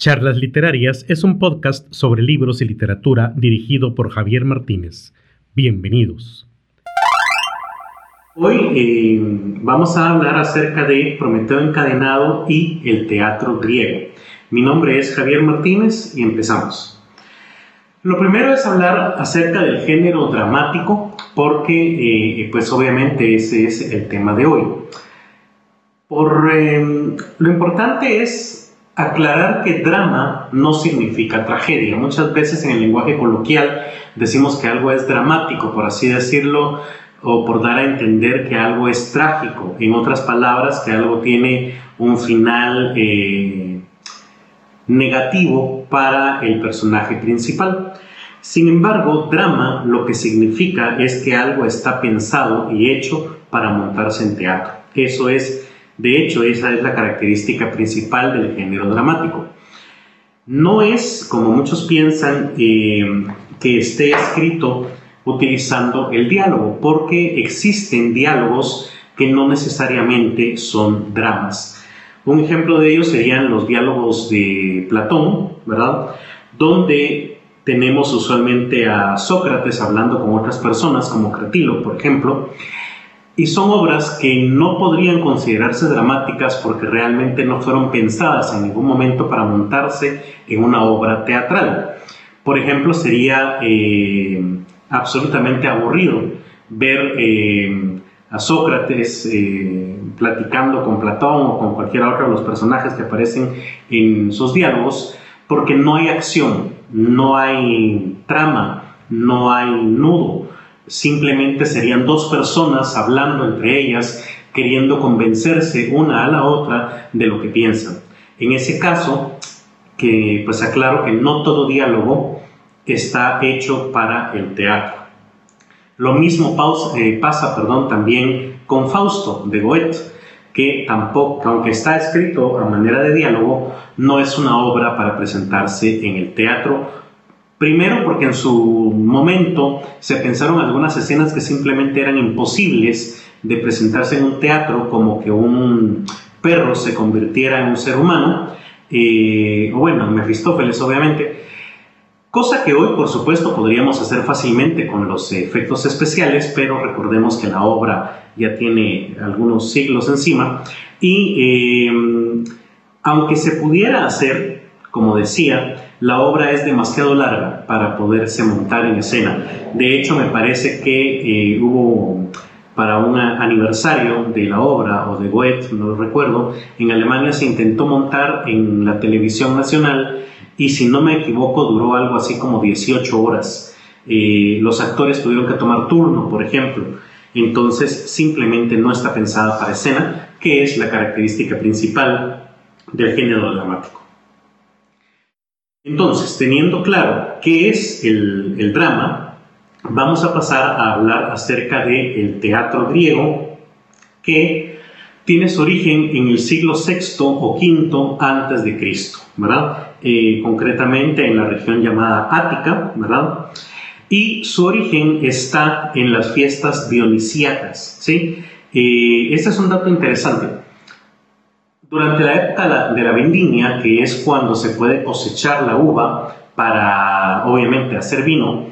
Charlas Literarias es un podcast sobre libros y literatura dirigido por Javier Martínez. Bienvenidos. Hoy eh, vamos a hablar acerca de Prometeo encadenado y el teatro griego. Mi nombre es Javier Martínez y empezamos. Lo primero es hablar acerca del género dramático porque eh, pues obviamente ese es el tema de hoy. Por, eh, lo importante es aclarar que drama no significa tragedia. Muchas veces en el lenguaje coloquial decimos que algo es dramático, por así decirlo, o por dar a entender que algo es trágico. En otras palabras, que algo tiene un final eh, negativo para el personaje principal. Sin embargo, drama lo que significa es que algo está pensado y hecho para montarse en teatro. Eso es de hecho, esa es la característica principal del género dramático. No es, como muchos piensan, eh, que esté escrito utilizando el diálogo, porque existen diálogos que no necesariamente son dramas. Un ejemplo de ello serían los diálogos de Platón, ¿verdad? Donde tenemos usualmente a Sócrates hablando con otras personas, como Cratilo, por ejemplo, y son obras que no podrían considerarse dramáticas porque realmente no fueron pensadas en ningún momento para montarse en una obra teatral. Por ejemplo, sería eh, absolutamente aburrido ver eh, a Sócrates eh, platicando con Platón o con cualquier otro de los personajes que aparecen en sus diálogos porque no hay acción, no hay trama, no hay nudo simplemente serían dos personas hablando entre ellas, queriendo convencerse una a la otra de lo que piensan. En ese caso, que pues aclaro que no todo diálogo está hecho para el teatro. Lo mismo eh, pasa perdón, también con Fausto de Goethe, que tampoco, aunque está escrito a manera de diálogo, no es una obra para presentarse en el teatro Primero porque en su momento se pensaron algunas escenas que simplemente eran imposibles de presentarse en un teatro, como que un perro se convirtiera en un ser humano, eh, o bueno, Mefistófeles obviamente, cosa que hoy por supuesto podríamos hacer fácilmente con los efectos especiales, pero recordemos que la obra ya tiene algunos siglos encima, y eh, aunque se pudiera hacer, como decía, la obra es demasiado larga para poderse montar en escena. De hecho, me parece que eh, hubo para un aniversario de la obra o de Goethe, no lo recuerdo, en Alemania se intentó montar en la televisión nacional y si no me equivoco duró algo así como 18 horas. Eh, los actores tuvieron que tomar turno, por ejemplo. Entonces simplemente no está pensada para escena, que es la característica principal del género dramático. Entonces, teniendo claro qué es el, drama, vamos a pasar a hablar acerca del teatro griego que tiene su origen en el siglo VI o V antes de Cristo, ¿verdad? Eh, concretamente en la región llamada Ática, ¿verdad? Y su origen está en las fiestas dionisíacas, ¿sí? Eh, este es un dato interesante. Durante la época de la vendimia, que es cuando se puede cosechar la uva para, obviamente, hacer vino,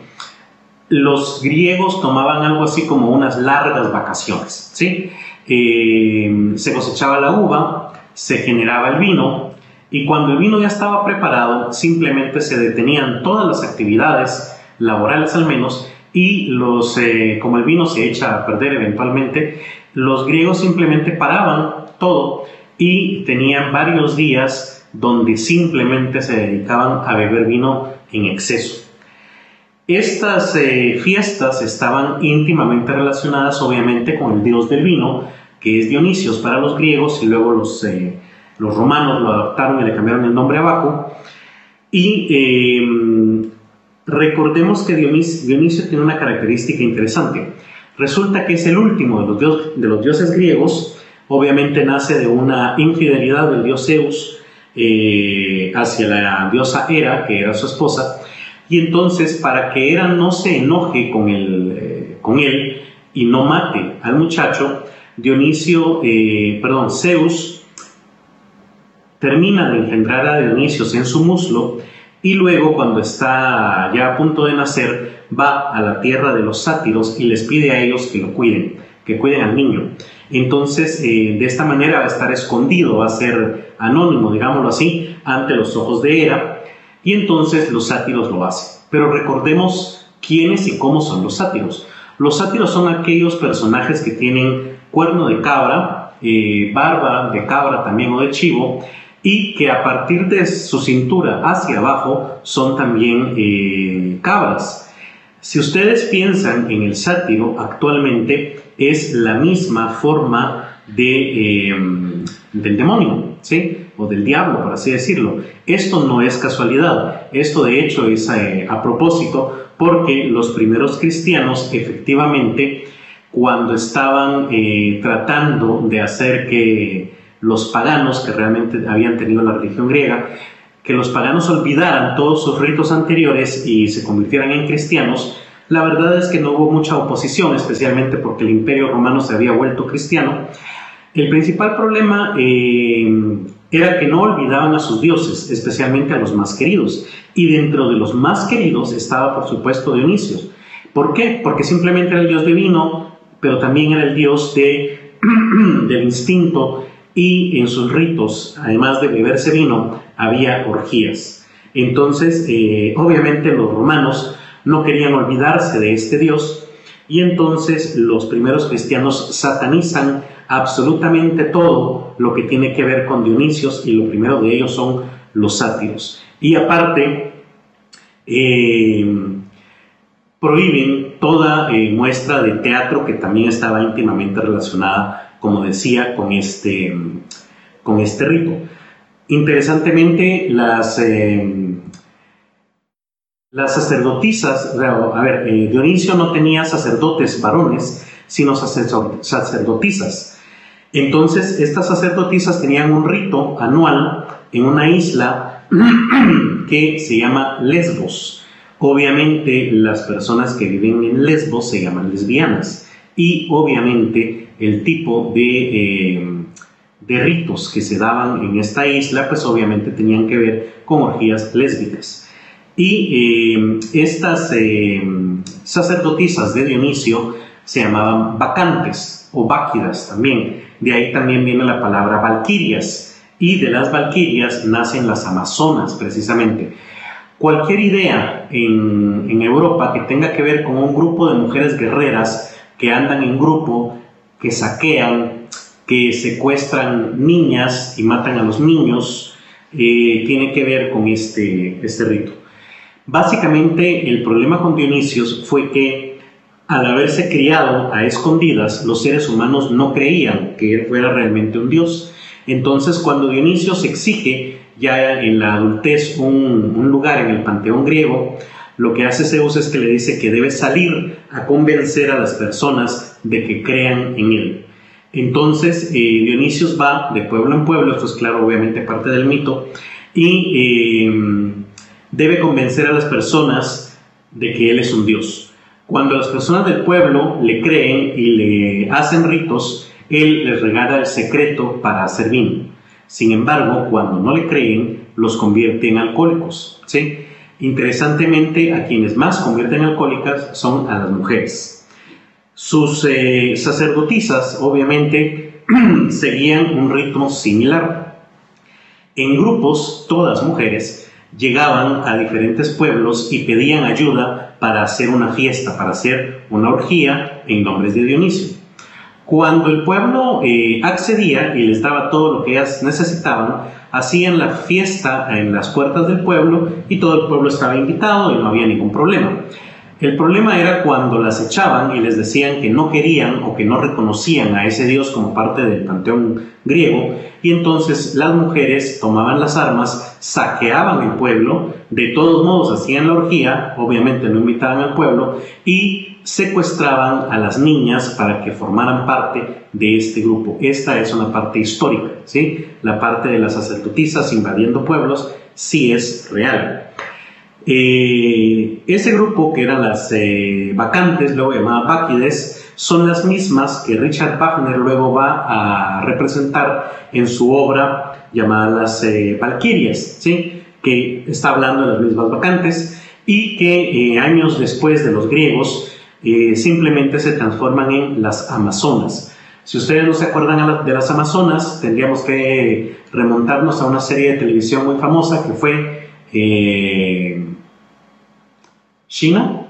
los griegos tomaban algo así como unas largas vacaciones. ¿sí? Eh, se cosechaba la uva, se generaba el vino y cuando el vino ya estaba preparado, simplemente se detenían todas las actividades laborales al menos y los, eh, como el vino se echa a perder eventualmente, los griegos simplemente paraban todo y tenían varios días donde simplemente se dedicaban a beber vino en exceso. Estas eh, fiestas estaban íntimamente relacionadas obviamente con el dios del vino, que es Dionisios para los griegos y luego los, eh, los romanos lo adoptaron y le cambiaron el nombre a Baco. Y eh, recordemos que Dionisio, Dionisio tiene una característica interesante. Resulta que es el último de los, de los dioses griegos obviamente nace de una infidelidad del dios Zeus eh, hacia la diosa Hera, que era su esposa, y entonces para que Hera no se enoje con, eh, él y no mate al muchacho, Dionisio, eh, perdón, Zeus termina de engendrar a Dionisios en su muslo y luego cuando está ya a punto de nacer va a la tierra de los sátiros y les pide a ellos que lo cuiden, que cuiden al niño. Entonces, eh, de esta manera va a estar escondido, va a ser anónimo, digámoslo así, ante los ojos de Hera, y entonces los sátiros lo hacen. Pero recordemos quiénes y cómo son los sátiros. Los sátiros son aquellos personajes que tienen cuerno de cabra, eh, barba de cabra también o de chivo, y que a partir de su cintura hacia abajo son también eh, cabras. Si ustedes piensan en el sátiro actualmente es la misma forma de, em, del demonio, ¿sí? o del diablo, por así decirlo. Esto no es casualidad, esto de hecho es eh, a propósito porque los primeros cristianos efectivamente cuando estaban eh, tratando de hacer que los paganos que realmente habían tenido la religión griega, que los paganos olvidaran todos sus ritos anteriores y se convirtieran en cristianos, la verdad es que no hubo mucha oposición, especialmente porque el imperio romano se había vuelto cristiano. El principal problema eh, era que no olvidaban a sus dioses, especialmente a los más queridos. Y dentro de los más queridos estaba, por supuesto, Dionisio. ¿Por qué? Porque simplemente era el dios de vino, pero también era el dios de, del instinto y en sus ritos, además de beberse vino, había orgías. Entonces, eh, obviamente los romanos no querían olvidarse de este dios y entonces los primeros cristianos satanizan absolutamente todo lo que tiene que ver con Dionisios y lo primero de ellos son los sátiros. Y aparte, eh, prohíben toda eh, muestra de teatro que también estaba íntimamente relacionada, como decía, con este, con este rito. Interesantemente, las, eh, las sacerdotisas, a ver, Dionisio no tenía sacerdotes varones, sino sacerdotisas. Entonces, estas sacerdotisas tenían un rito anual en una isla que se llama Lesbos. Obviamente, las personas que viven en Lesbos se llaman lesbianas y obviamente el tipo de, eh, de ritos que se daban en esta isla, pues obviamente tenían que ver con orgías lésbicas. Y eh, estas eh, sacerdotisas de Dionisio se llamaban vacantes o báquidas también. De ahí también viene la palabra valquirias y de las valquirias nacen las amazonas precisamente. Cualquier idea en, en Europa que tenga que ver con un grupo de mujeres guerreras que andan en grupo, que saquean, que secuestran niñas y matan a los niños, eh, tiene que ver con este, este rito. Básicamente el problema con Dionisios fue que al haberse criado a escondidas, los seres humanos no creían que él fuera realmente un dios. Entonces, cuando Dionisio exige ya en la adultez un, lugar en el panteón griego, lo que hace Zeus es que le dice que debe salir a convencer a las personas de que crean en él. Entonces, eh, Dionisio va de pueblo en pueblo, esto es claro, obviamente parte del mito, y eh, debe convencer a las personas de que él es un dios. Cuando las personas del pueblo le creen y le hacen ritos, él les regala el secreto para hacer vino. Sin embargo, cuando no le creen, los convierte en alcohólicos. Interesantemente, a quienes más convierten en alcohólicas son a las mujeres. Sus eh, sacerdotisas, obviamente, seguían un ritmo similar. En grupos, todas mujeres, llegaban a diferentes pueblos y pedían ayuda para hacer una fiesta, para hacer una orgía en nombres de Dionisio. Cuando el pueblo eh, accedía y les daba todo lo que ellas necesitaban, hacían la fiesta en las puertas del pueblo y todo el pueblo estaba invitado y no había ningún problema. El problema era cuando las echaban y les decían que no querían o que no reconocían a ese dios como parte del panteón griego y entonces las mujeres tomaban las armas, saqueaban el pueblo, de todos modos hacían la orgía, obviamente no invitaban al pueblo y secuestraban a las niñas para que formaran parte de este grupo. Esta es una parte histórica, ¿sí? La parte de las sacerdotisas invadiendo pueblos sí es real. Eh, ese grupo, que eran las eh, vacantes, luego llamaba Báquides, son las mismas que Richard Wagner luego va a representar en su obra llamada Las eh, Valquirias, ¿sí? que está hablando de las mismas vacantes y que eh, años después de los griegos simplemente se transforman en las Amazonas. Si ustedes no se acuerdan de las Amazonas, tendríamos que remontarnos a una serie de televisión muy famosa que fue China,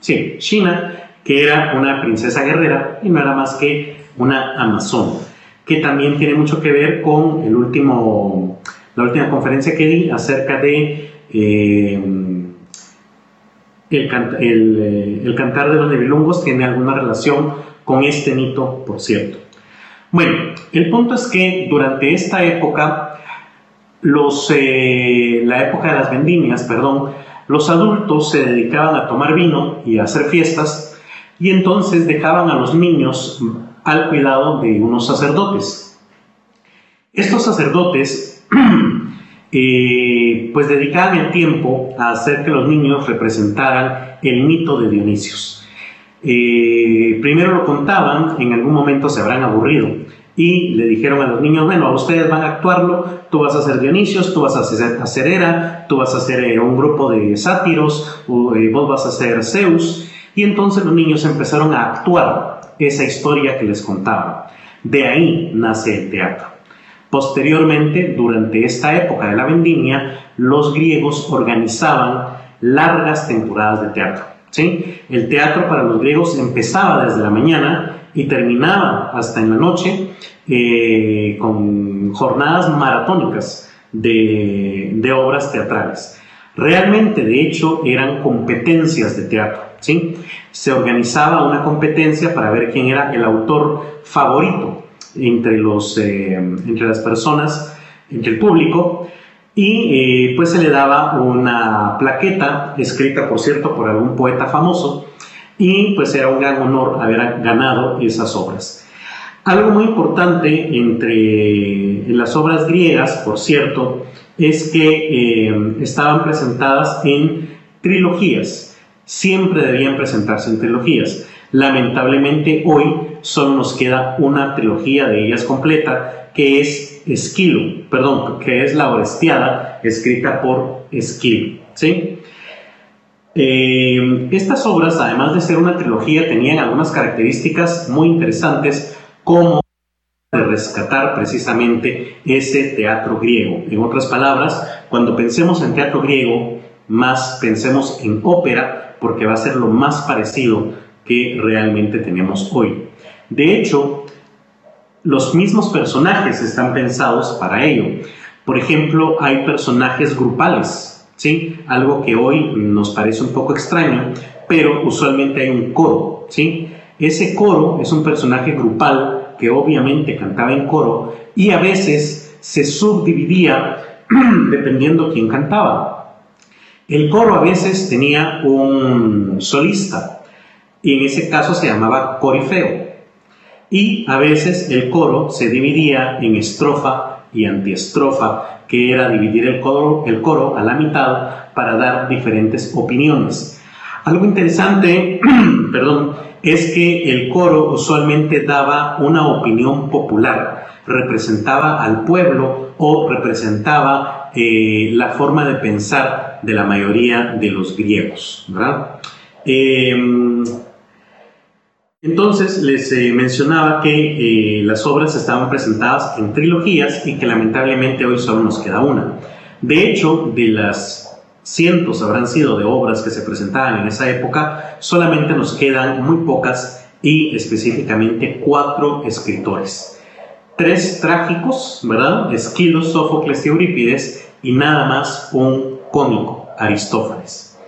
sí, China, que era una princesa guerrera y no era más que una amazona, que también tiene mucho que ver con el último, la última conferencia que di acerca de eh, eh, el, cantar de los nebilungos, tiene alguna relación con este mito, por cierto. Bueno, el punto es que durante esta época, los, eh, la época de las vendimias, perdón, los adultos se dedicaban a tomar vino y a hacer fiestas y entonces dejaban a los niños al cuidado de unos sacerdotes. Estos sacerdotes eh, pues dedicaban el tiempo a hacer que los niños representaran el mito de Dionisios. Eh, primero lo contaban, en algún momento se habrán aburrido y le dijeron a los niños, bueno, ustedes van a actuarlo, tú vas a ser Dionisios, tú vas a ser, a Hera, tú vas a ser eh, un grupo de sátiros, eh, vos vas a ser Zeus. Y entonces los niños empezaron a actuar esa historia que les contaban. De ahí nace el teatro. Posteriormente, durante esta época de la vendimia, los griegos organizaban largas temporadas de teatro. ¿sí? El teatro para los griegos empezaba desde la mañana y terminaba hasta en la noche eh, con jornadas maratónicas de, obras teatrales. Realmente, de hecho, eran competencias de teatro. ¿sí? Se organizaba una competencia para ver quién era el autor favorito entre, los, eh, entre las personas, entre el público, y eh, pues se le daba una plaqueta, escrita por cierto por algún poeta famoso, y pues era un gran honor haber ganado esas obras. Algo muy importante entre las obras griegas, por cierto, es que eh, estaban presentadas en trilogías. Siempre debían presentarse en trilogías. Lamentablemente hoy solo nos queda una trilogía de ellas completa, que es Esquilo, perdón, que es la Orestiada, escrita por Esquilo. ¿sí? Eh, estas obras, además de ser una trilogía, tenían algunas características muy interesantes, como de rescatar precisamente ese teatro griego. En otras palabras, cuando pensemos en teatro griego, más pensemos en ópera, porque va a ser lo más parecido que realmente tenemos hoy. De hecho, los mismos personajes están pensados para ello. Por ejemplo, hay personajes grupales, ¿sí? Algo que hoy nos parece un poco extraño, pero usualmente hay un coro, ¿sí? Ese coro es un personaje grupal que obviamente cantaba en coro y a veces se subdividía dependiendo quién cantaba. El coro a veces tenía un solista y en ese caso se llamaba corifeo. Y a veces el coro se dividía en estrofa y antiestrofa que era dividir el coro, el coro a la mitad para dar diferentes opiniones. Algo interesante, perdón, es que el coro usualmente daba una opinión popular, representaba al pueblo o representaba eh, la forma de pensar de la mayoría de los griegos. ¿verdad? Em, entonces les eh, mencionaba que eh, las obras estaban presentadas en trilogías y que lamentablemente hoy solo nos queda una. De hecho, de las cientos habrán sido de obras que se presentaban en esa época, solamente nos quedan muy pocas y específicamente cuatro escritores. Tres trágicos, ¿verdad? Esquilo, Sófocles y Eurípides y nada más un cómico, Aristófanes.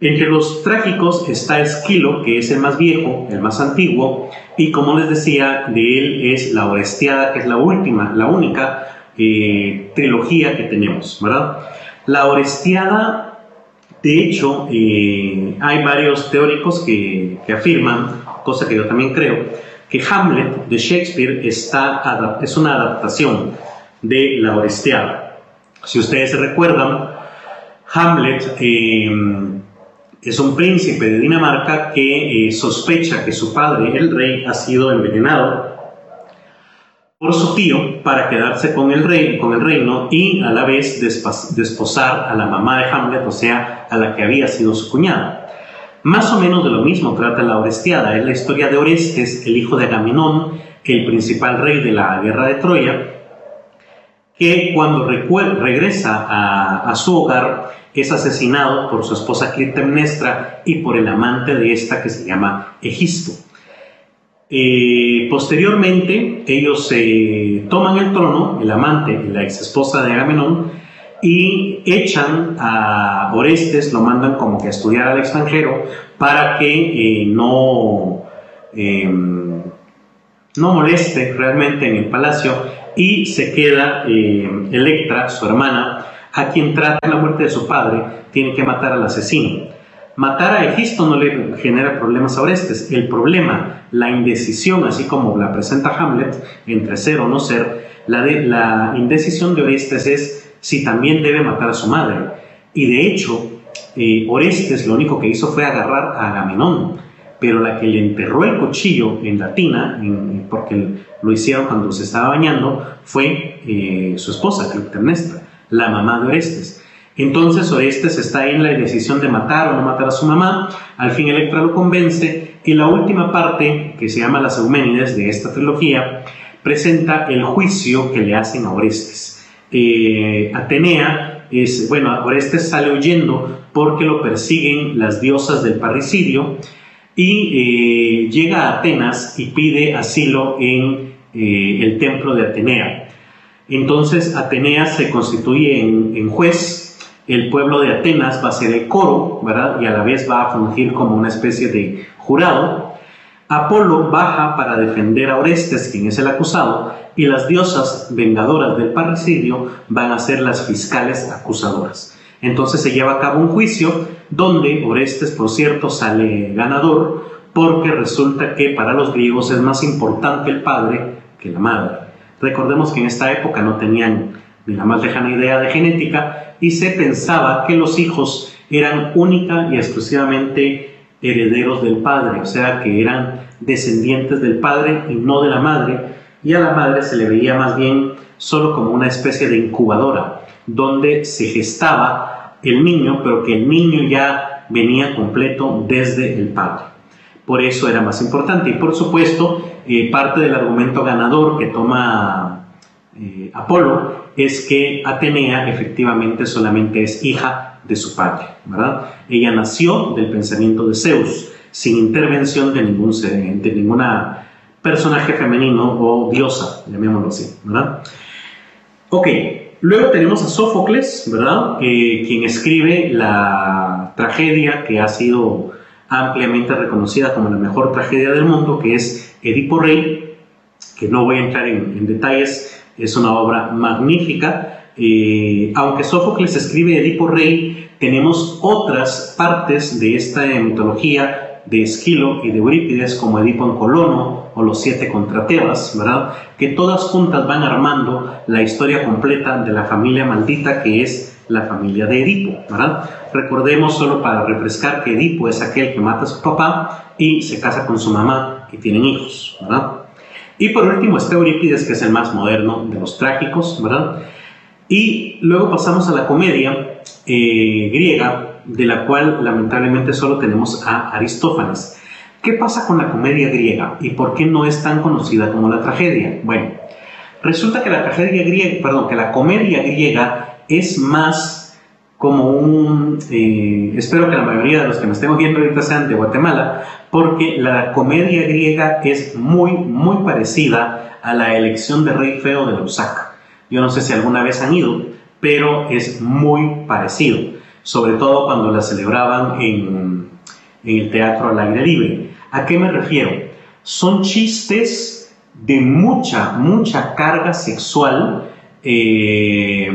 Entre los trágicos está Esquilo, que es el más viejo, el más antiguo, y como les decía, de él es la Orestiada, que es la última, la única eh, trilogía que tenemos, ¿verdad? La Orestiada, de hecho, eh, hay varios teóricos que, afirman, cosa que yo también creo, que Hamlet de Shakespeare está, es una adaptación de la Orestiada. Si ustedes se recuerdan, Hamlet... Eh, es un príncipe de Dinamarca que eh, sospecha que su padre, el rey, ha sido envenenado por su tío para quedarse con el, rey, con el reino y a la vez desposar a la mamá de Hamlet, o sea, a la que había sido su cuñada. Más o menos de lo mismo trata la Orestiada, es la historia de Orestes, el hijo de Agamenón, el principal rey de la guerra de Troya, que cuando regresa a, su hogar es asesinado por su esposa Clitemnestra y por el amante de esta que se llama Egisto. Eh, posteriormente, ellos se toman el trono, el amante la ex esposa de Agamenón, y echan a Orestes, lo mandan como que a estudiar al extranjero para que eh, no, em, no moleste realmente en el palacio y se queda eh, Electra, su hermana, a quien trata la muerte de su padre, tiene que matar al asesino. Matar a Egisto no le genera problemas a Orestes. El problema, la indecisión, así como la presenta Hamlet, entre ser o no ser, la, de, la indecisión de Orestes es si también debe matar a su madre. Y de hecho, eh, Orestes lo único que hizo fue agarrar a Agamenón, pero la que le enterró el cuchillo en la tina, porque lo hicieron cuando se estaba bañando, fue eh, su esposa, Clitemnestra, la mamá de Orestes. Entonces Orestes está en la decisión de matar o no matar a su mamá, al fin Electra lo convence, y la última parte, que se llama las Euménides de esta trilogía, presenta el juicio que le hacen a Orestes. Eh, Atenea es, bueno, Orestes sale huyendo porque lo persiguen las diosas del parricidio, y eh, llega a Atenas y pide asilo en eh, el templo de Atenea. Entonces Atenea se constituye en, juez, el pueblo de Atenas va a ser el coro, ¿verdad? Y a la vez va a fungir como una especie de jurado. Apolo baja para defender a Orestes, quien es el acusado, y las diosas vengadoras del parricidio van a ser las fiscales acusadoras. Entonces se lleva a cabo un juicio donde Orestes, por cierto, sale ganador porque resulta que para los griegos es más importante el padre que la madre. Recordemos que en esta época no tenían ni la más lejana idea de genética y se pensaba que los hijos eran única y exclusivamente herederos del padre, o sea que eran descendientes del padre y no de la madre, y a la madre se le veía más bien solo como una especie de incubadora, donde se gestaba el niño, pero que el niño ya venía completo desde el padre. Por eso era más importante. Y por supuesto, eh, parte del argumento ganador que toma eh, Apolo es que Atenea efectivamente solamente es hija de su padre, ¿verdad? Ella nació del pensamiento de Zeus, sin intervención de ningún de ninguna personaje femenino o diosa, llamémoslo así, ¿verdad? Ok, Luego tenemos a Sófocles, ¿verdad? quien escribe la tragedia que ha sido ampliamente reconocida como la mejor tragedia del mundo, que es Edipo Rey, que no voy a entrar en, detalles, es una obra magnífica. Eh, aunque Sófocles escribe Edipo Rey, tenemos otras partes de esta mitología de Esquilo y de Eurípides, como Edipo en Colono, o los siete contra Tebas, ¿verdad? Que todas juntas van armando la historia completa de la familia maldita que es la familia de Edipo. Recordemos solo para refrescar que Edipo es aquel que mata a su papá y se casa con su mamá y tienen hijos, ¿verdad? Y por último está Eurípides, que es el más moderno de los trágicos, ¿verdad? Y luego pasamos a la comedia eh, griega, de la cual lamentablemente solo tenemos a Aristófanes. ¿Qué pasa con la comedia griega y por qué no es tan conocida como la tragedia? Bueno, resulta que la tragedia griega, perdón, que la comedia griega es más como un, eh, espero que la mayoría de los que me estén viendo ahorita sean de Guatemala, porque la comedia griega es muy, muy parecida a la elección de rey feo de Lusaka. Yo no sé si alguna vez han ido, pero es muy parecido, sobre todo cuando la celebraban en, en el teatro al aire libre. ¿A qué me refiero? Son chistes de mucha, mucha carga sexual eh,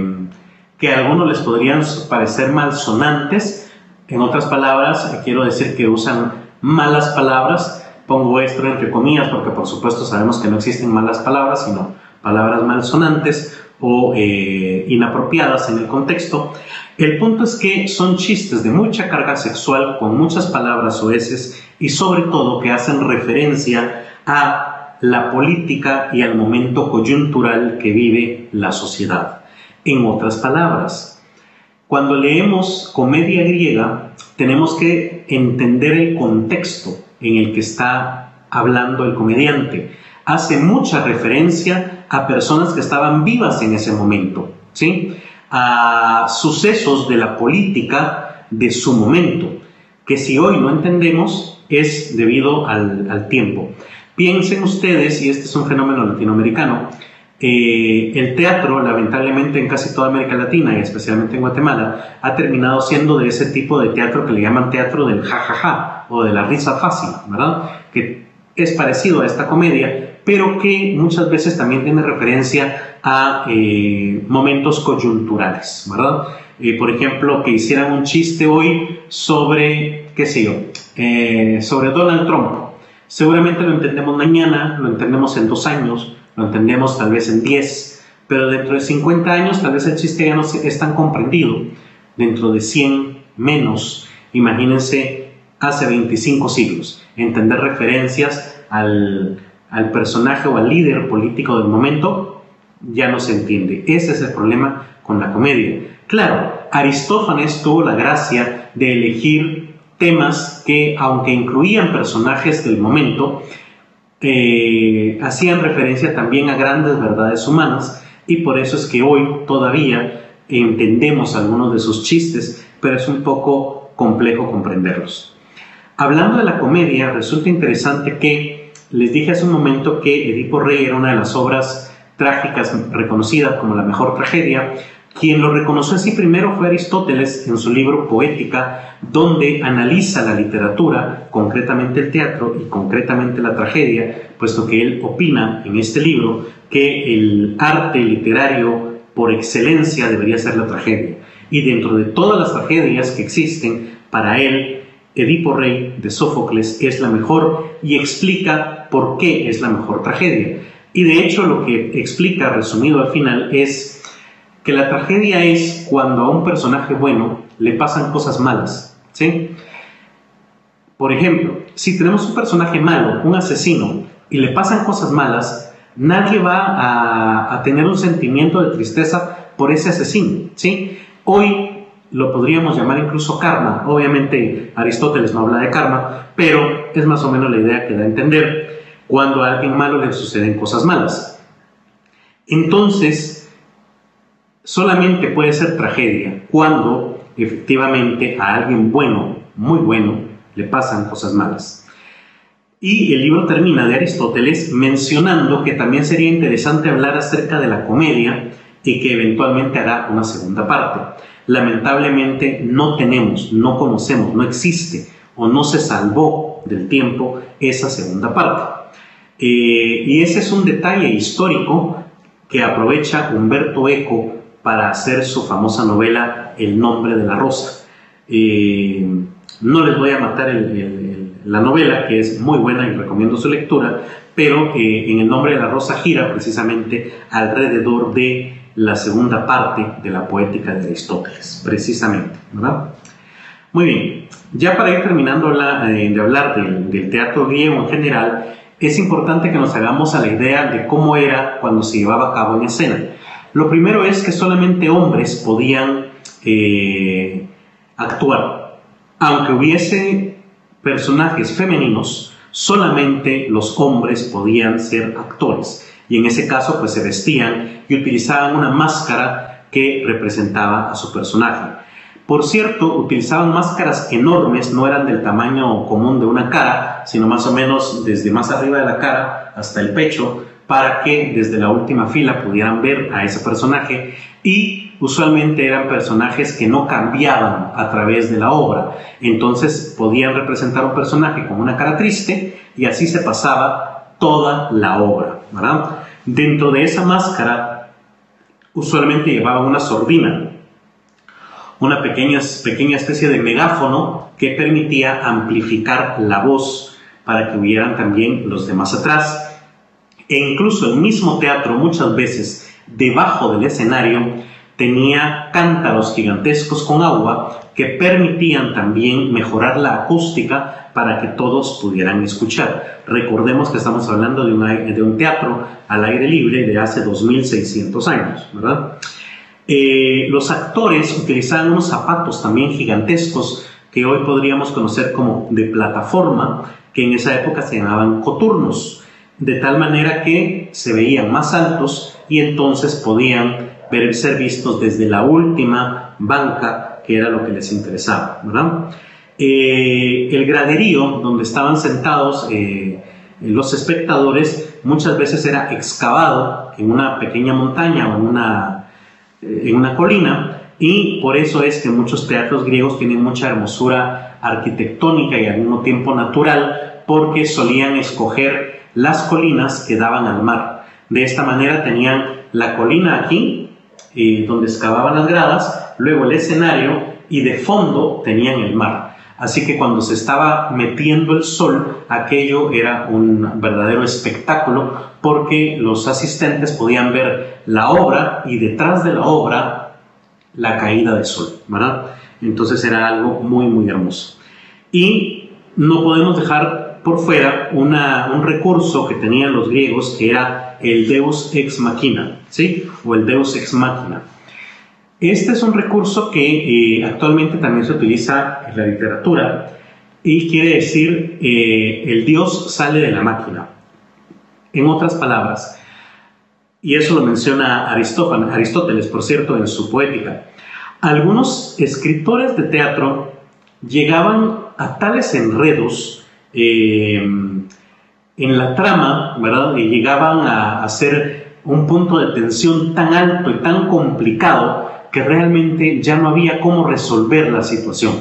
que a algunos les podrían parecer malsonantes. En otras palabras, quiero decir que usan malas palabras. Pongo esto entre comillas porque por supuesto sabemos que no existen malas palabras, sino palabras malsonantes o eh, inapropiadas en el contexto. El punto es que son chistes de mucha carga sexual, con muchas palabras oeces y sobre todo que hacen referencia a la política y al momento coyuntural que vive la sociedad. En otras palabras, cuando leemos comedia griega, tenemos que entender el contexto en el que está hablando el comediante. Hace mucha referencia a personas que estaban vivas en ese momento, ¿sí? a sucesos de la política de su momento, que si hoy no entendemos es debido al, tiempo. Piensen ustedes, y este es un fenómeno latinoamericano, eh, el teatro, lamentablemente en casi toda América Latina y especialmente en Guatemala, ha terminado siendo de ese tipo de teatro que le llaman teatro del jajaja o de la risa fácil, ¿verdad? Que es parecido a esta comedia, pero que muchas veces también tiene referencia a eh, momentos coyunturales, ¿verdad? Eh, por ejemplo, que hicieran un chiste hoy sobre, qué sé yo, sobre Donald Trump. Seguramente lo entendemos mañana, lo entendemos en dos años, lo entendemos tal vez en diez, pero dentro de 50 años tal vez el chiste ya no es tan comprendido. Dentro de 100 menos, imagínense hace 25 siglos, entender referencias al, al personaje o al líder político del momento ya no se entiende. Ese es el problema con la comedia. Claro, Aristófanes tuvo la gracia de elegir temas que, aunque incluían personajes del momento, hacían referencia también a grandes verdades humanas y por eso es que hoy todavía entendemos algunos de sus chistes, pero es un poco complejo comprenderlos. Hablando de la comedia, resulta interesante que les dije hace un momento que Edipo Rey era una de las obras trágicas reconocidas como la mejor tragedia. Quien lo reconoció así primero fue Aristóteles en su libro Poética, donde analiza la literatura, concretamente el teatro y concretamente la tragedia, puesto que él opina en este libro que el arte literario por excelencia debería ser la tragedia. Y dentro de todas las tragedias que existen, para él, Edipo Rey de Sófocles es la mejor y explica por qué es la mejor tragedia. Y de hecho lo que explica, resumido al final, es que la tragedia es cuando a un personaje bueno le pasan cosas malas. ¿sí? Por ejemplo, si tenemos un personaje malo, un asesino, y le pasan cosas malas, nadie va a, tener un sentimiento de tristeza por ese asesino. ¿sí? Hoy lo podríamos llamar incluso karma. Obviamente Aristóteles no habla de karma, pero es más o menos la idea que da a entender cuando a alguien malo le suceden cosas malas. Entonces, solamente puede ser tragedia cuando efectivamente a alguien bueno, muy bueno, le pasan cosas malas. Y el libro termina de Aristóteles mencionando que también sería interesante hablar acerca de la comedia y que eventualmente hará una segunda parte. Lamentablemente no tenemos, no conocemos, no existe o no se salvó del tiempo esa segunda parte. Eh, y ese es un detalle histórico que aprovecha Humberto Eco para hacer su famosa novela El nombre de la rosa. Eh, no les voy a matar la novela, que es muy buena y recomiendo su lectura, pero eh, en El nombre de la rosa gira precisamente alrededor de la segunda parte de la poética de Aristóteles, precisamente, ¿verdad? Muy bien, ya para ir terminando de hablar del, del teatro griego en general, es importante que nos hagamos a la idea de cómo era cuando se llevaba a cabo en escena. Lo primero es que solamente hombres podían eh, actuar. Aunque hubiese personajes femeninos, solamente los hombres podían ser actores. Y en ese caso, pues se vestían y utilizaban una máscara que representaba a su personaje. Por cierto, utilizaban máscaras enormes, no eran del tamaño común de una cara, sino más o menos desde más arriba de la cara hasta el pecho, para que desde la última fila pudieran ver a ese personaje y usualmente eran personajes que no cambiaban a través de la obra. Entonces podían representar un personaje con una cara triste y así se pasaba toda la obra. Dentro de esa máscara usualmente llevaban una sordina una pequeña, pequeña especie de megáfono que permitía amplificar la voz para que hubieran también los demás atrás. E incluso el mismo teatro muchas veces debajo del escenario tenía cántaros gigantescos con agua que permitían también mejorar la acústica para que todos pudieran escuchar. Recordemos que estamos hablando de, un teatro al aire libre de hace 2600 años, ¿verdad? Eh, los actores utilizaban unos zapatos también gigantescos que hoy podríamos conocer como de plataforma, que en esa época se llamaban coturnos, de tal manera que se veían más altos y entonces podían ser vistos desde la última banca, que era lo que les interesaba. Eh, el graderío donde estaban sentados eh, los espectadores muchas veces era excavado en una pequeña montaña o en una, eh, en una colina y por eso es que muchos teatros griegos tienen mucha hermosura arquitectónica y al mismo tiempo natural porque solían escoger las colinas que daban al mar. De esta manera tenían la colina aquí, eh, donde excavaban las gradas, luego el escenario y de fondo tenían el mar. Así que cuando se estaba metiendo el sol, aquello era un verdadero espectáculo porque los asistentes podían ver la obra y detrás de la obra la caída del sol, ¿verdad? Entonces era algo muy, muy hermoso. Y no podemos dejar por fuera un recurso que tenían los griegos que era el deus ex machina, ¿sí? O el deus ex machina. Este es un recurso que eh, actualmente también se utiliza en la literatura y quiere decir eh, el dios sale de la máquina. En otras palabras, y eso lo menciona Aristóteles, por cierto, en su poética, algunos escritores de teatro llegaban a tales enredos eh, en la trama, ¿verdad? Y llegaban a hacer un punto de tensión tan alto y tan complicado que realmente ya no había cómo resolver la situación.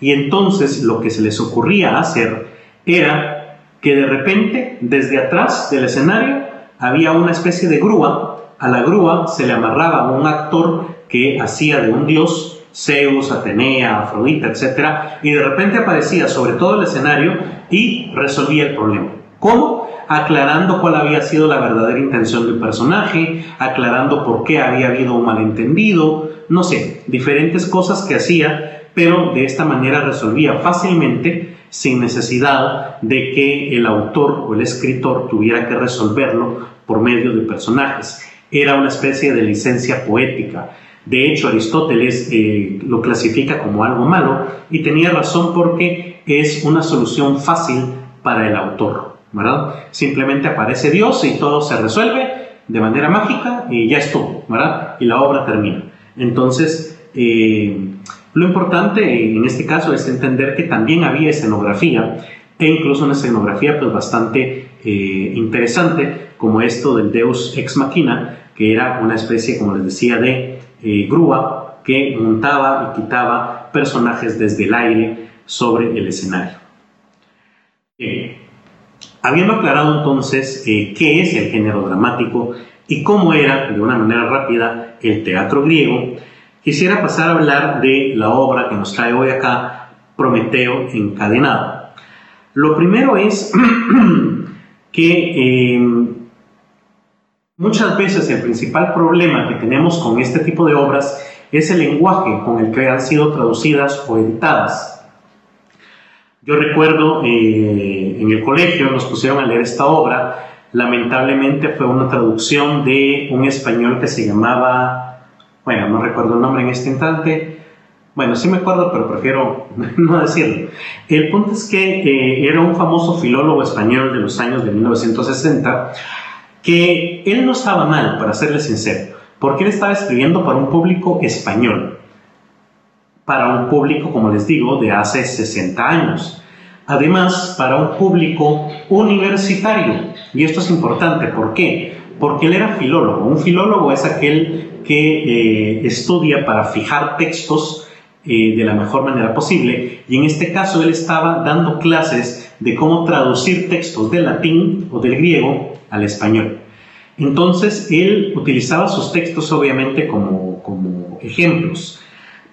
Y entonces lo que se les ocurría hacer era que de repente desde atrás del escenario había una especie de grúa, a la grúa se le amarraba un actor que hacía de un dios, Zeus, Atenea, Afrodita, etc. Y de repente aparecía sobre todo el escenario y resolvía el problema. ¿Cómo? aclarando cuál había sido la verdadera intención del personaje, aclarando por qué había habido un malentendido, no sé, diferentes cosas que hacía, pero de esta manera resolvía fácilmente sin necesidad de que el autor o el escritor tuviera que resolverlo por medio de personajes. Era una especie de licencia poética. De hecho, Aristóteles eh, lo clasifica como algo malo y tenía razón porque es una solución fácil para el autor. ¿verdad? Simplemente aparece Dios y todo se resuelve de manera mágica y ya estuvo, ¿verdad? Y la obra termina. Entonces, eh, lo importante en este caso es entender que también había escenografía e incluso una escenografía pues bastante eh, interesante como esto del Deus Ex Machina, que era una especie, como les decía, de eh, grúa que montaba y quitaba personajes desde el aire sobre el escenario. Habiendo aclarado entonces eh, qué es el género dramático y cómo era, de una manera rápida, el teatro griego, quisiera pasar a hablar de la obra que nos trae hoy acá, Prometeo encadenado. Lo primero es que em, muchas veces el principal problema que tenemos con este tipo de obras es el lenguaje con el que han sido traducidas o editadas. Yo recuerdo eh, en el colegio nos pusieron a leer esta obra. Lamentablemente fue una traducción de un español que se llamaba, bueno, no recuerdo el nombre en este instante. Bueno, sí me acuerdo, pero prefiero no decirlo. El punto es que eh, era un famoso filólogo español de los años de 1960 que él no estaba mal, para serle sincero, porque él estaba escribiendo para un público español para un público, como les digo, de hace 60 años. Además, para un público universitario. Y esto es importante, ¿por qué? Porque él era filólogo. Un filólogo es aquel que eh, estudia para fijar textos eh, de la mejor manera posible. Y en este caso él estaba dando clases de cómo traducir textos del latín o del griego al español. Entonces él utilizaba sus textos obviamente como, como ejemplos.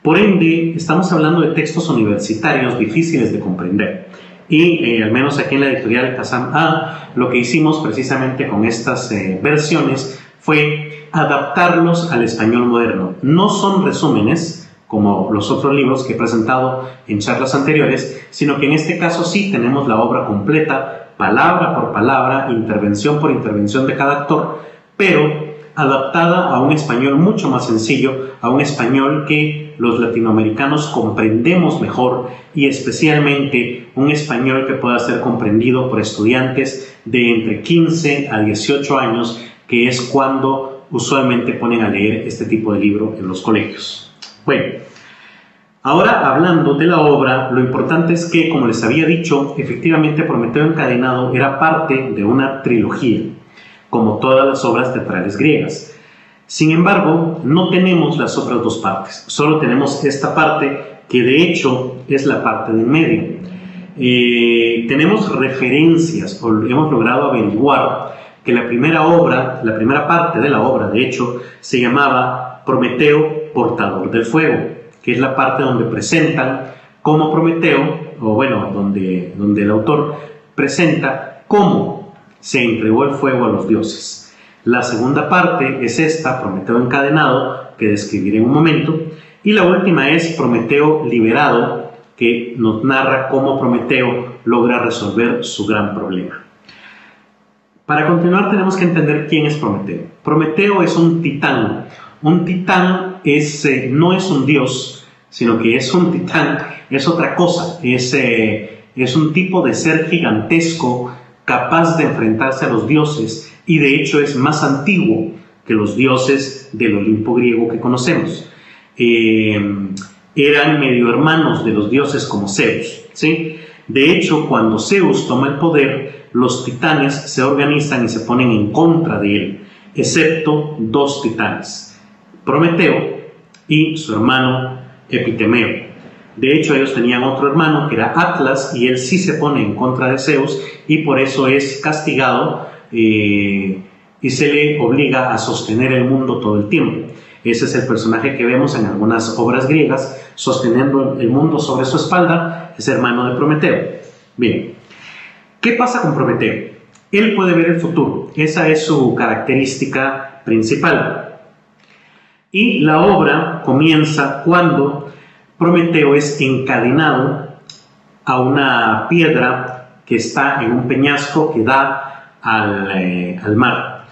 Por ende, estamos hablando de textos universitarios difíciles de comprender. Y eh, al menos aquí en la editorial Kazam A, lo que hicimos precisamente con estas eh, versiones fue adaptarlos al español moderno. No son resúmenes, como los otros libros que he presentado en charlas anteriores, sino que en este caso sí tenemos la obra completa, palabra por palabra, intervención por intervención de cada actor, pero adaptada a un español mucho más sencillo, a un español que los latinoamericanos comprendemos mejor y especialmente un español que pueda ser comprendido por estudiantes de entre 15 a 18 años, que es cuando usualmente ponen a leer este tipo de libro en los colegios. Bueno, ahora hablando de la obra, lo importante es que, como les había dicho, efectivamente Prometeo encadenado era parte de una trilogía como todas las obras teatrales griegas. Sin embargo, no tenemos las otras dos partes, solo tenemos esta parte que de hecho es la parte del medio. Eh, tenemos referencias, o hemos logrado averiguar que la primera obra, la primera parte de la obra, de hecho, se llamaba Prometeo, portador del fuego, que es la parte donde presentan cómo Prometeo, o bueno, donde, donde el autor presenta cómo se entregó el fuego a los dioses. La segunda parte es esta, Prometeo encadenado, que describiré en un momento. Y la última es Prometeo liberado, que nos narra cómo Prometeo logra resolver su gran problema. Para continuar tenemos que entender quién es Prometeo. Prometeo es un titán. Un titán es, eh, no es un dios, sino que es un titán, es otra cosa, es, eh, es un tipo de ser gigantesco capaz de enfrentarse a los dioses y de hecho es más antiguo que los dioses del Olimpo griego que conocemos. Eh, eran medio hermanos de los dioses como Zeus. ¿sí? De hecho, cuando Zeus toma el poder, los titanes se organizan y se ponen en contra de él, excepto dos titanes, Prometeo y su hermano Epitemeo. De hecho, ellos tenían otro hermano que era Atlas y él sí se pone en contra de Zeus y por eso es castigado eh, y se le obliga a sostener el mundo todo el tiempo. Ese es el personaje que vemos en algunas obras griegas, sosteniendo el mundo sobre su espalda, es hermano de Prometeo. Bien, ¿qué pasa con Prometeo? Él puede ver el futuro, esa es su característica principal. Y la obra comienza cuando Prometeo es encadenado a una piedra que está en un peñasco que da eh, al, mar.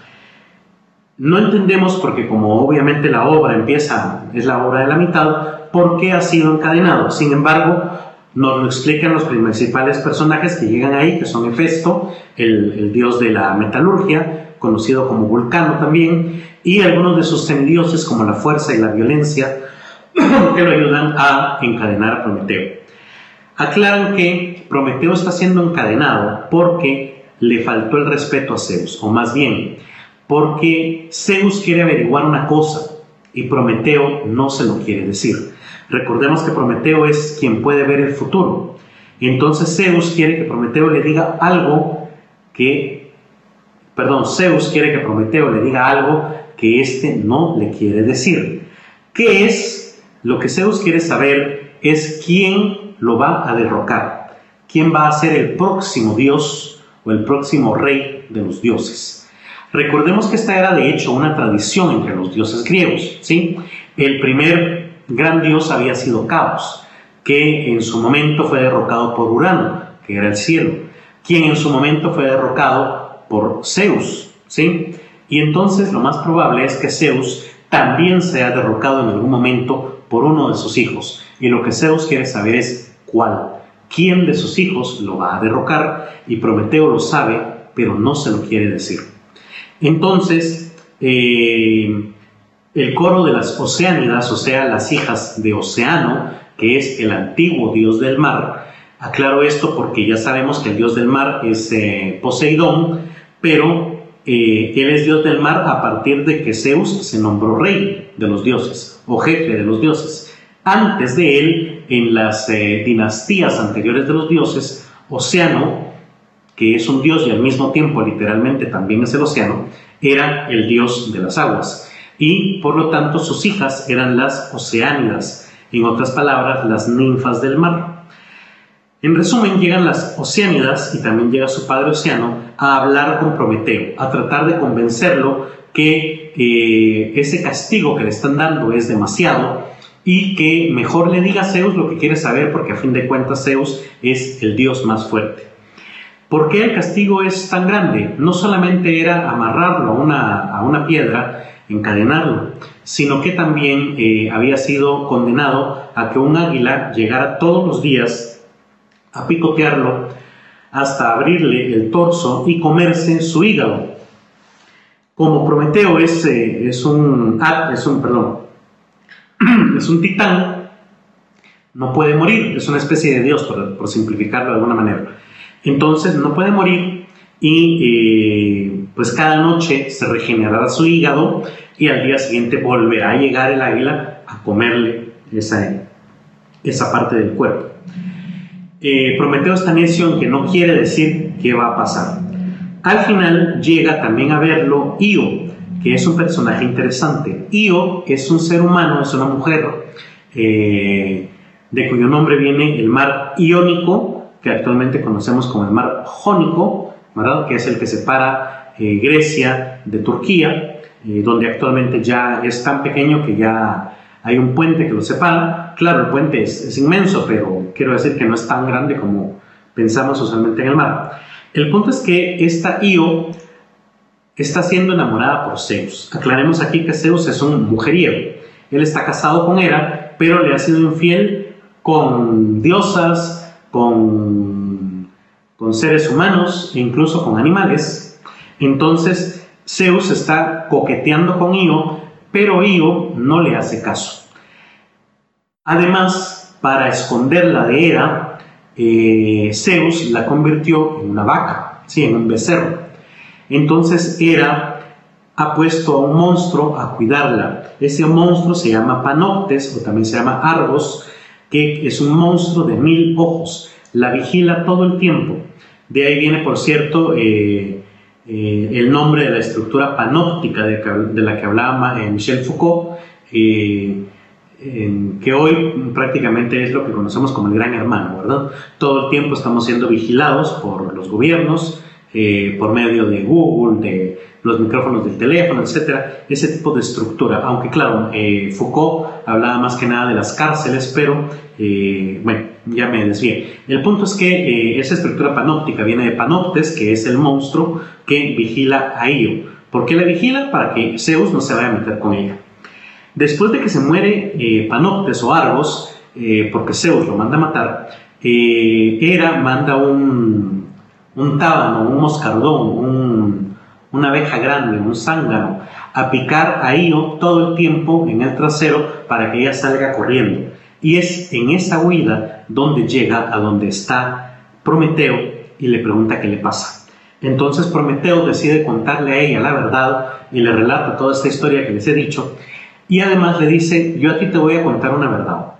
No entendemos porque como obviamente la obra empieza, es la obra de la mitad, por qué ha sido encadenado. Sin embargo, nos lo explican los principales personajes que llegan ahí, que son Hefesto, el, el dios de la metalurgia, conocido como Vulcano también, y algunos de sus semidioses como la fuerza y la violencia, que lo ayudan a encadenar a Prometeo. Aclaran que Prometeo está siendo encadenado porque le faltó el respeto a Zeus, o más bien, porque Zeus quiere averiguar una cosa y Prometeo no se lo quiere decir. Recordemos que Prometeo es quien puede ver el futuro. Entonces Zeus quiere que Prometeo le diga algo que, perdón, Zeus quiere que Prometeo le diga algo que éste no le quiere decir. ¿Qué es lo que Zeus quiere saber es quién lo va a derrocar, quién va a ser el próximo dios o el próximo rey de los dioses. Recordemos que esta era de hecho una tradición entre los dioses griegos. ¿sí? El primer gran dios había sido Caos, que en su momento fue derrocado por Urano, que era el cielo, quien en su momento fue derrocado por Zeus. ¿sí? Y entonces lo más probable es que Zeus también sea derrocado en algún momento por uno de sus hijos. Y lo que Zeus quiere saber es cuál, quién de sus hijos lo va a derrocar. Y Prometeo lo sabe, pero no se lo quiere decir. Entonces, eh, el coro de las Oceánidas, o sea, las hijas de Oceano, que es el antiguo dios del mar, aclaro esto porque ya sabemos que el dios del mar es eh, Poseidón, pero eh, él es dios del mar a partir de que Zeus se nombró rey de los dioses o jefe de los dioses. Antes de él, en las eh, dinastías anteriores de los dioses, Océano, que es un dios y al mismo tiempo literalmente también es el océano, era el dios de las aguas. Y por lo tanto sus hijas eran las oceánidas, en otras palabras, las ninfas del mar. En resumen, llegan las oceánidas y también llega su padre Océano a hablar con Prometeo, a tratar de convencerlo que eh, ese castigo que le están dando es demasiado y que mejor le diga a Zeus lo que quiere saber porque a fin de cuentas Zeus es el dios más fuerte. ¿Por qué el castigo es tan grande? No solamente era amarrarlo a una, a una piedra, encadenarlo, sino que también eh, había sido condenado a que un águila llegara todos los días a picotearlo hasta abrirle el torso y comerse su hígado. Como Prometeo es, eh, es un, ah, es un, perdón, es un titán, no puede morir, es una especie de dios, por, simplificarlo de alguna manera. Entonces no puede morir y eh, pues cada noche se regenerará su hígado y al día siguiente volverá a llegar el águila a comerle esa, esa parte del cuerpo. Eh, Prometeo está necio en que no quiere decir qué va a pasar. Al final llega también a verlo Io, que es un personaje interesante. Io es un ser humano, es una mujer, eh, de cuyo nombre viene el mar Iónico, que actualmente conocemos como el mar Jónico, que es el que separa eh, Grecia de Turquía, donde actualmente ya es tan pequeño que ya hay un puente que lo separa. Claro, el puente es, inmenso, pero quiero decir que no es tan grande como pensamos usualmente en el mar. El punto es que esta Io está siendo enamorada por Zeus. Aclaremos aquí que Zeus es un mujeriego. Él está casado con Hera, pero le ha sido infiel con diosas, con, con seres humanos e incluso con animales. Entonces Zeus está coqueteando con Io pero Io no le hace caso. Además, para esconderla de Hera, eh, Zeus la convirtió en una vaca, sí, en un becerro. Entonces Hera ha puesto a un monstruo a cuidarla. Ese monstruo se llama Panoptes o también se llama Argos, que es un monstruo de mil ojos. La vigila todo el tiempo. De ahí viene, por cierto, eh, eh, el nombre de la estructura panóptica de, la que hablaba Michel Foucault, que hoy prácticamente es lo que conocemos como el gran hermano, ¿verdad? Todo el tiempo estamos siendo vigilados por los gobiernos, por medio de Google, de los micrófonos del teléfono, etcétera, ese tipo de estructura. Aunque, claro, Foucault hablaba más que nada de las cárceles, pero bueno, ya me desvié. El punto es que eh, esa estructura panóptica viene de Panoptes, que es el monstruo que vigila a Io. ¿Por qué la vigila? Para que Zeus no se vaya a meter con ella. Después de que se muere eh, Panoptes o Argos, eh, porque Zeus lo manda matar, Hera manda un, un tábano, un moscardón, una abeja grande, un zángano, a picar a Io todo el tiempo en el trasero para que ella salga corriendo. Y es en esa huida donde llega a donde está Prometeo y le pregunta qué le pasa. Entonces Prometeo decide contarle a ella la verdad y le relata toda esta historia que les he dicho y además le dice, yo a ti te voy a contar una verdad.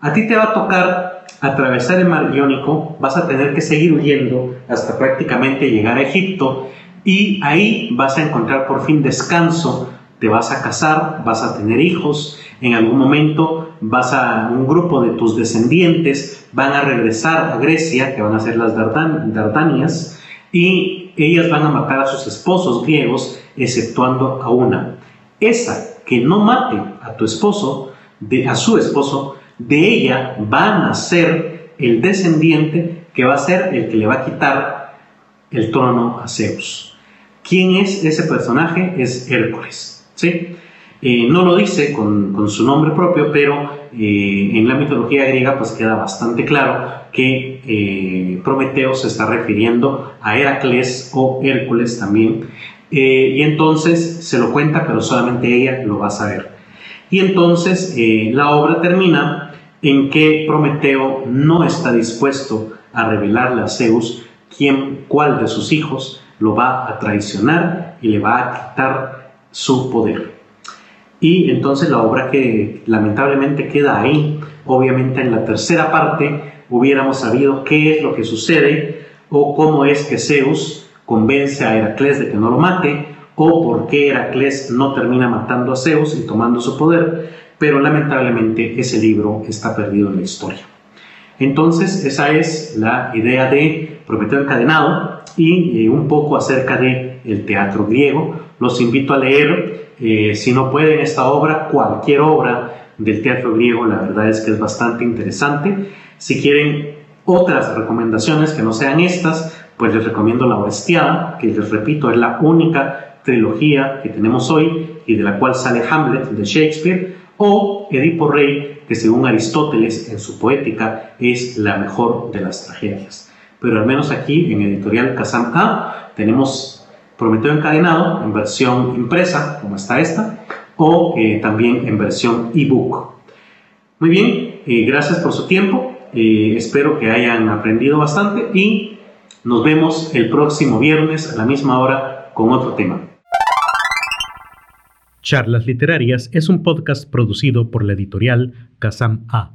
A ti te va a tocar atravesar el mar Iónico, vas a tener que seguir huyendo hasta prácticamente llegar a Egipto y ahí vas a encontrar por fin descanso, te vas a casar, vas a tener hijos en algún momento vas a un grupo de tus descendientes van a regresar a Grecia, que van a ser las Dardanias, y ellas van a matar a sus esposos griegos, exceptuando a una. Esa que no mate a tu esposo, de, a su esposo, de ella va a nacer el descendiente que va a ser el que le va a quitar el trono a Zeus. ¿Quién es ese personaje? Es Hércules. ¿sí? Eh, no lo dice con, su nombre propio, pero eh, en la mitología griega pues queda bastante claro que eh, Prometeo se está refiriendo a Heracles o Hércules también. Y entonces se lo cuenta, pero solamente ella lo va a saber. Y entonces la obra termina en que Prometeo no está dispuesto a revelarle a Zeus quién, cuál de sus hijos lo va a traicionar y le va a quitar su poder. Y entonces la obra que lamentablemente queda ahí, obviamente en la tercera parte hubiéramos sabido qué es lo que sucede o cómo es que Zeus convence a Heracles de que no lo mate o por qué Heracles no termina matando a Zeus y tomando su poder, pero lamentablemente ese libro está perdido en la historia. Entonces esa es la idea de Prometeo encadenado y eh, un poco acerca de el teatro griego, los invito a leer, eh, si no pueden esta obra, cualquier obra del teatro griego, la verdad es que es bastante interesante. Si quieren otras recomendaciones que no sean estas, pues les recomiendo La Orestiada, que les repito es la única trilogía que tenemos hoy y de la cual sale Hamlet de Shakespeare, o Edipo Rey, que según Aristóteles en su poética es la mejor de las tragedias. Pero al menos aquí en editorial Kazam A tenemos Prometeo encadenado en versión impresa, como está esta, o eh, también en versión ebook. Muy bien, eh, gracias por su tiempo, eh, espero que hayan aprendido bastante y nos vemos el próximo viernes a la misma hora con otro tema. Charlas Literarias es un podcast producido por la editorial Kazam A.